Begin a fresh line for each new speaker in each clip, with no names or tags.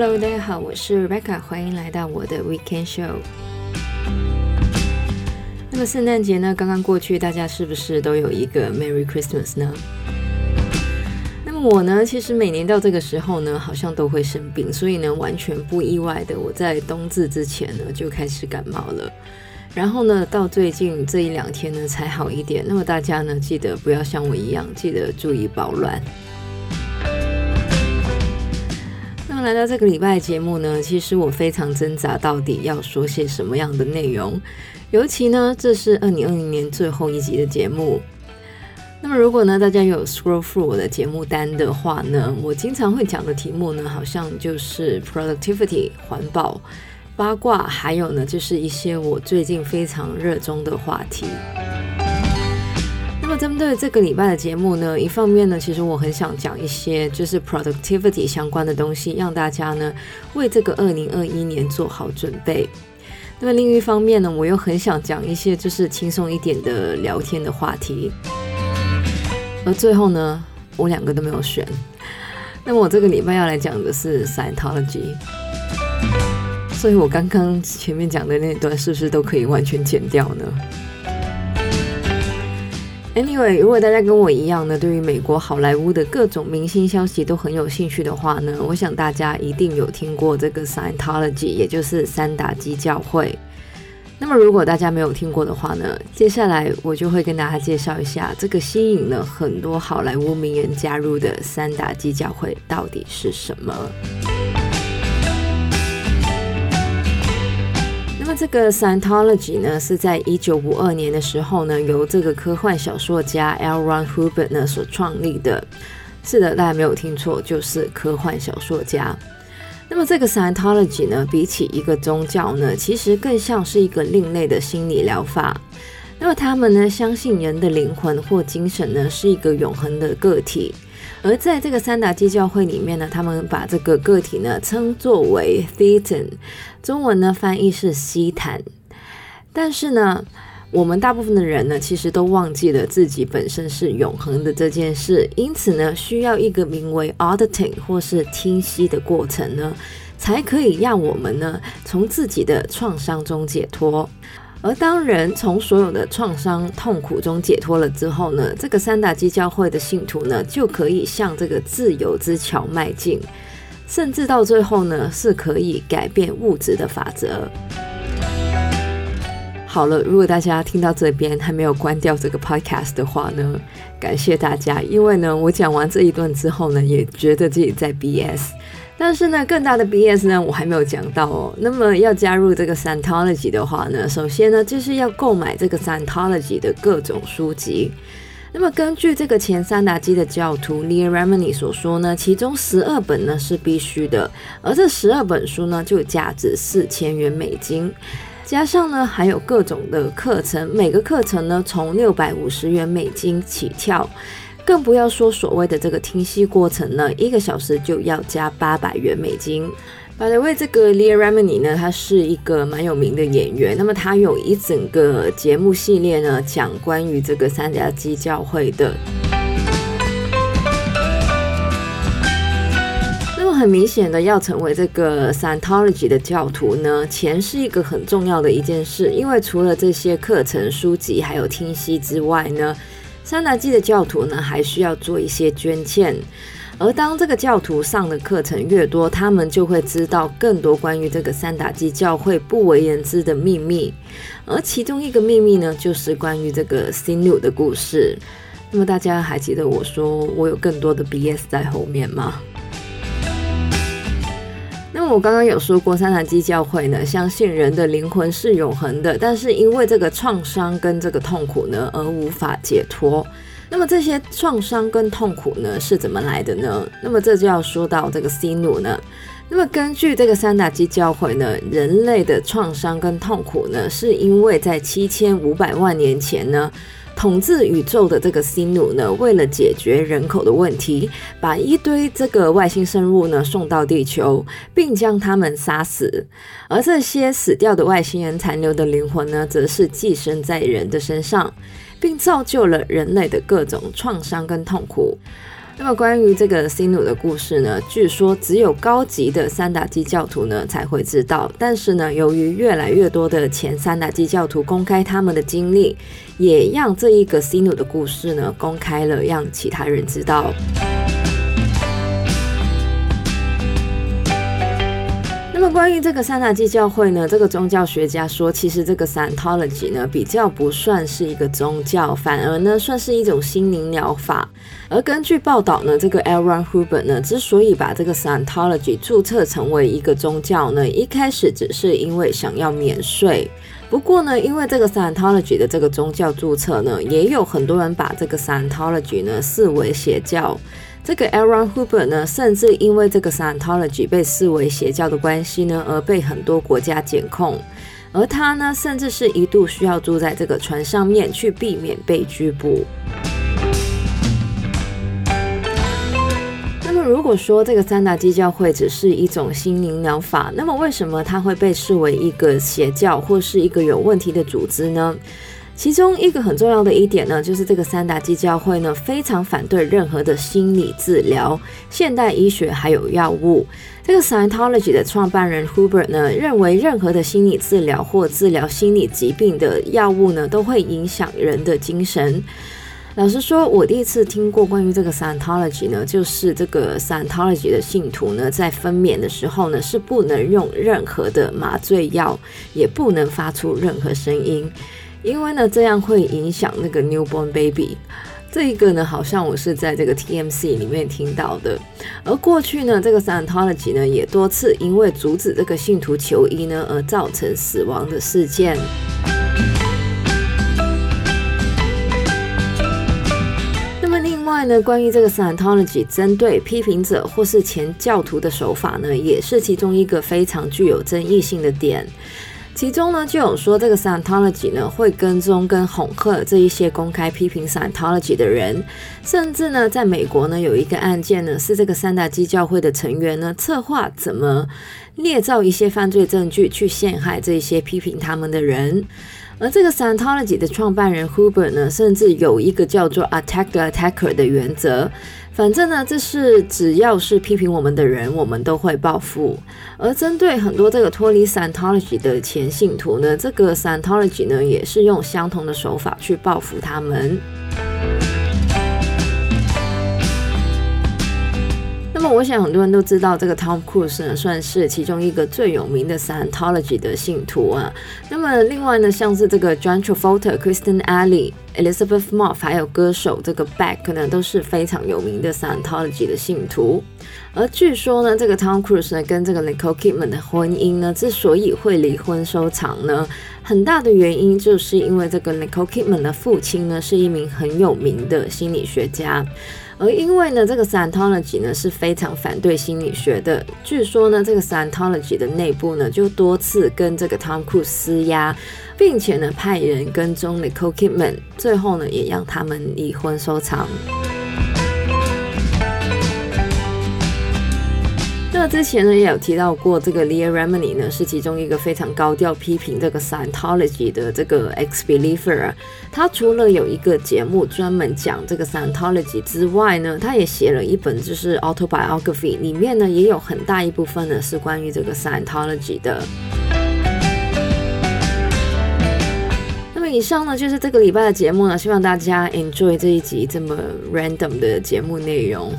Hello，大家好，我是 Rebecca，欢迎来到我的 Weekend Show。那么圣诞节呢，刚刚过去，大家是不是都有一个 Merry Christmas 呢？那么我呢，其实每年到这个时候呢，好像都会生病，所以呢，完全不意外的，我在冬至之前呢就开始感冒了。然后呢，到最近这一两天呢才好一点。那么大家呢，记得不要像我一样，记得注意保暖。来到这个礼拜节目呢，其实我非常挣扎，到底要说些什么样的内容。尤其呢，这是二零二零年最后一集的节目。那么，如果呢大家有 scroll through 我的节目单的话呢，我经常会讲的题目呢，好像就是 productivity 环保、八卦，还有呢就是一些我最近非常热衷的话题。针对这个礼拜的节目呢，一方面呢，其实我很想讲一些就是 productivity 相关的东西，让大家呢为这个二零二一年做好准备。那么另一方面呢，我又很想讲一些就是轻松一点的聊天的话题。而最后呢，我两个都没有选。那么我这个礼拜要来讲的是 Scientology，所以我刚刚前面讲的那段是不是都可以完全剪掉呢？Anyway，如果大家跟我一样呢，对于美国好莱坞的各种明星消息都很有兴趣的话呢，我想大家一定有听过这个 Scientology，也就是三打基教会。那么如果大家没有听过的话呢，接下来我就会跟大家介绍一下这个吸引了很多好莱坞名人加入的三打基教会到底是什么。这个 Scientology 呢，是在一九五二年的时候呢，由这个科幻小说家 L. Ron Hubbard 呢所创立的。是的，大家没有听错，就是科幻小说家。那么这个 Scientology 呢，比起一个宗教呢，其实更像是一个另类的心理疗法。那么他们呢，相信人的灵魂或精神呢，是一个永恒的个体。而在这个三打基教会里面呢，他们把这个个体呢称作为 Thetan，中文呢翻译是西坦。但是呢，我们大部分的人呢，其实都忘记了自己本身是永恒的这件事，因此呢，需要一个名为 auditing 或是听息的过程呢，才可以让我们呢从自己的创伤中解脱。而当人从所有的创伤痛苦中解脱了之后呢，这个三打基教会的信徒呢，就可以向这个自由之桥迈进，甚至到最后呢，是可以改变物质的法则。好了，如果大家听到这边还没有关掉这个 podcast 的话呢，感谢大家，因为呢，我讲完这一段之后呢，也觉得自己在 BS。但是呢，更大的 BS 呢，我还没有讲到哦。那么要加入这个 Scientology 的话呢，首先呢，就是要购买这个 Scientology 的各种书籍。那么根据这个前三打基的教徒 Leah Remini 所说呢，其中十二本呢是必须的，而这十二本书呢就价值四千元美金，加上呢还有各种的课程，每个课程呢从六百五十元美金起跳。更不要说所谓的这个听息过程呢，一个小时就要加八百元美金。By the way，这个 Lea Remini 呢，他是一个蛮有名的演员。那么他有一整个节目系列呢，讲关于这个三打基教会的。那么很明显的，要成为这个 Scientology 的教徒呢，钱是一个很重要的一件事。因为除了这些课程、书籍还有听息之外呢。三打基的教徒呢，还需要做一些捐献，而当这个教徒上的课程越多，他们就会知道更多关于这个三打基教会不为人知的秘密，而其中一个秘密呢，就是关于这个新六的故事。那么大家还记得我说我有更多的 BS 在后面吗？我刚刚有说过，三打基教会呢，相信人的灵魂是永恒的，但是因为这个创伤跟这个痛苦呢，而无法解脱。那么这些创伤跟痛苦呢，是怎么来的呢？那么这就要说到这个 Xenu 呢。那么根据这个三打基教会呢，人类的创伤跟痛苦呢，是因为在七千五百万年前呢。统治宇宙的这个新努呢，为了解决人口的问题，把一堆这个外星生物呢送到地球，并将他们杀死。而这些死掉的外星人残留的灵魂呢，则是寄生在人的身上，并造就了人类的各种创伤跟痛苦。那么关于这个西努的故事呢，据说只有高级的三大基教徒呢才会知道。但是呢，由于越来越多的前三大基教徒公开他们的经历，也让这一个西努的故事呢公开了，让其他人知道。那么关于这个三打基教会呢，这个宗教学家说，其实这个 Scientology 呢比较不算是一个宗教，反而呢算是一种心灵疗法。而根据报道呢，这个 L. Ron Huber 呢之所以把这个 Scientology 注册成为一个宗教呢，一开始只是因为想要免税。不过呢，因为这个 Scientology 的这个宗教注册呢，也有很多人把这个 Scientology 呢视为邪教。这个 L. Ron Hubbard 呢，甚至因为这个 Scientology 被视为邪教的关系呢，而被很多国家检控。而他呢，甚至是一度需要住在这个船上面，去避免被拘捕。那么，如果说这个三大基教会只是一种心灵疗法，那么为什么它会被视为一个邪教或是一个有问题的组织呢？其中一个很重要的一点呢，就是这个三打基教会呢，非常反对任何的心理治疗、现代医学还有药物。这个 Scientology 的创办人 Hubbard 呢，认为任何的心理治疗或治疗心理疾病的药物呢，都会影响人的精神。老实说，我第一次听过关于这个 Scientology 呢，就是这个 Scientology 的信徒呢，在分娩的时候呢，是不能用任何的麻醉药，也不能发出任何声音。因为呢，这样会影响那个 newborn baby。这一个呢，好像我是在这个 TMC 里面听到的。而过去呢，这个 Scientology 呢，也多次因为阻止这个信徒求医呢，而造成死亡的事件。那么另外呢，关于这个 Scientology 针对批评者或是前教徒的手法呢，也是其中一个非常具有争议性的点。其中呢，就有说这个 Scientology 呢会跟踪跟恐吓这一些公开批评 Scientology 的人，甚至呢，在美国呢有一个案件呢，是这个三大基教会的成员呢策划怎么捏造一些犯罪证据去陷害这些批评他们的人。而这个 Scientology 的创办人 Huber 呢，甚至有一个叫做 Attack the Attacker 的原则。反正呢，这是只要是批评我们的人，我们都会报复。而针对很多这个脱离 Scientology 的前信徒呢，这个 Scientology 呢，也是用相同的手法去报复他们。我想很多人都知道，这个 Tom Cruise 呢，算是其中一个最有名的 Scientology 的信徒啊。那么，另外呢，像是这个 John Travolta、Kristen Alley、Elizabeth Moss，还有歌手这个 Beck 呢，都是非常有名的 Scientology 的信徒。而据说呢，这个 Tom Cruise 呢，跟这个 Nicole Kidman 的婚姻呢，之所以会离婚收场呢，很大的原因就是因为这个 Nicole Kidman 的父亲呢，是一名很有名的心理学家。而因为呢，这个 Scientology 呢是非常反对心理学的。据说呢，这个 Scientology 的内部呢就多次跟这个 Tom Cruise 施压，并且呢派人跟踪 Nicole Kidman，最后呢也让他们离婚收场。那之前呢也有提到过，这个 Leah Remini 呢是其中一个非常高调批评这个 Scientology 的这个 ex-believer。他除了有一个节目专门讲这个 Scientology 之外呢，他也写了一本就是 autobiography，里面呢也有很大一部分呢是关于这个 Scientology 的。那么以上呢就是这个礼拜的节目呢，希望大家 enjoy 这一集这么 random 的节目内容。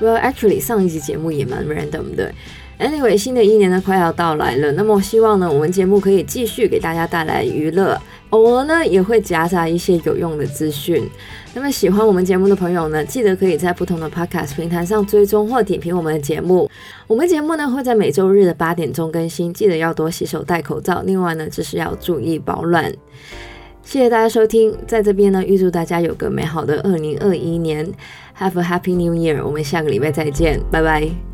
Well, actually，上一集节目也蛮 random 的。Anyway，新的一年呢快要到来了，那么希望呢我们节目可以继续给大家带来娱乐，偶尔呢也会夹杂一些有用的资讯。那么喜欢我们节目的朋友呢，记得可以在不同的 podcast 平台上追踪或点评我们的节目。我们节目呢会在每周日的八点钟更新，记得要多洗手、戴口罩。另外呢，就是要注意保暖。谢谢大家收听，在这边呢预祝大家有个美好的二零二一年。Have a happy new year！我们下个礼拜再见，拜拜。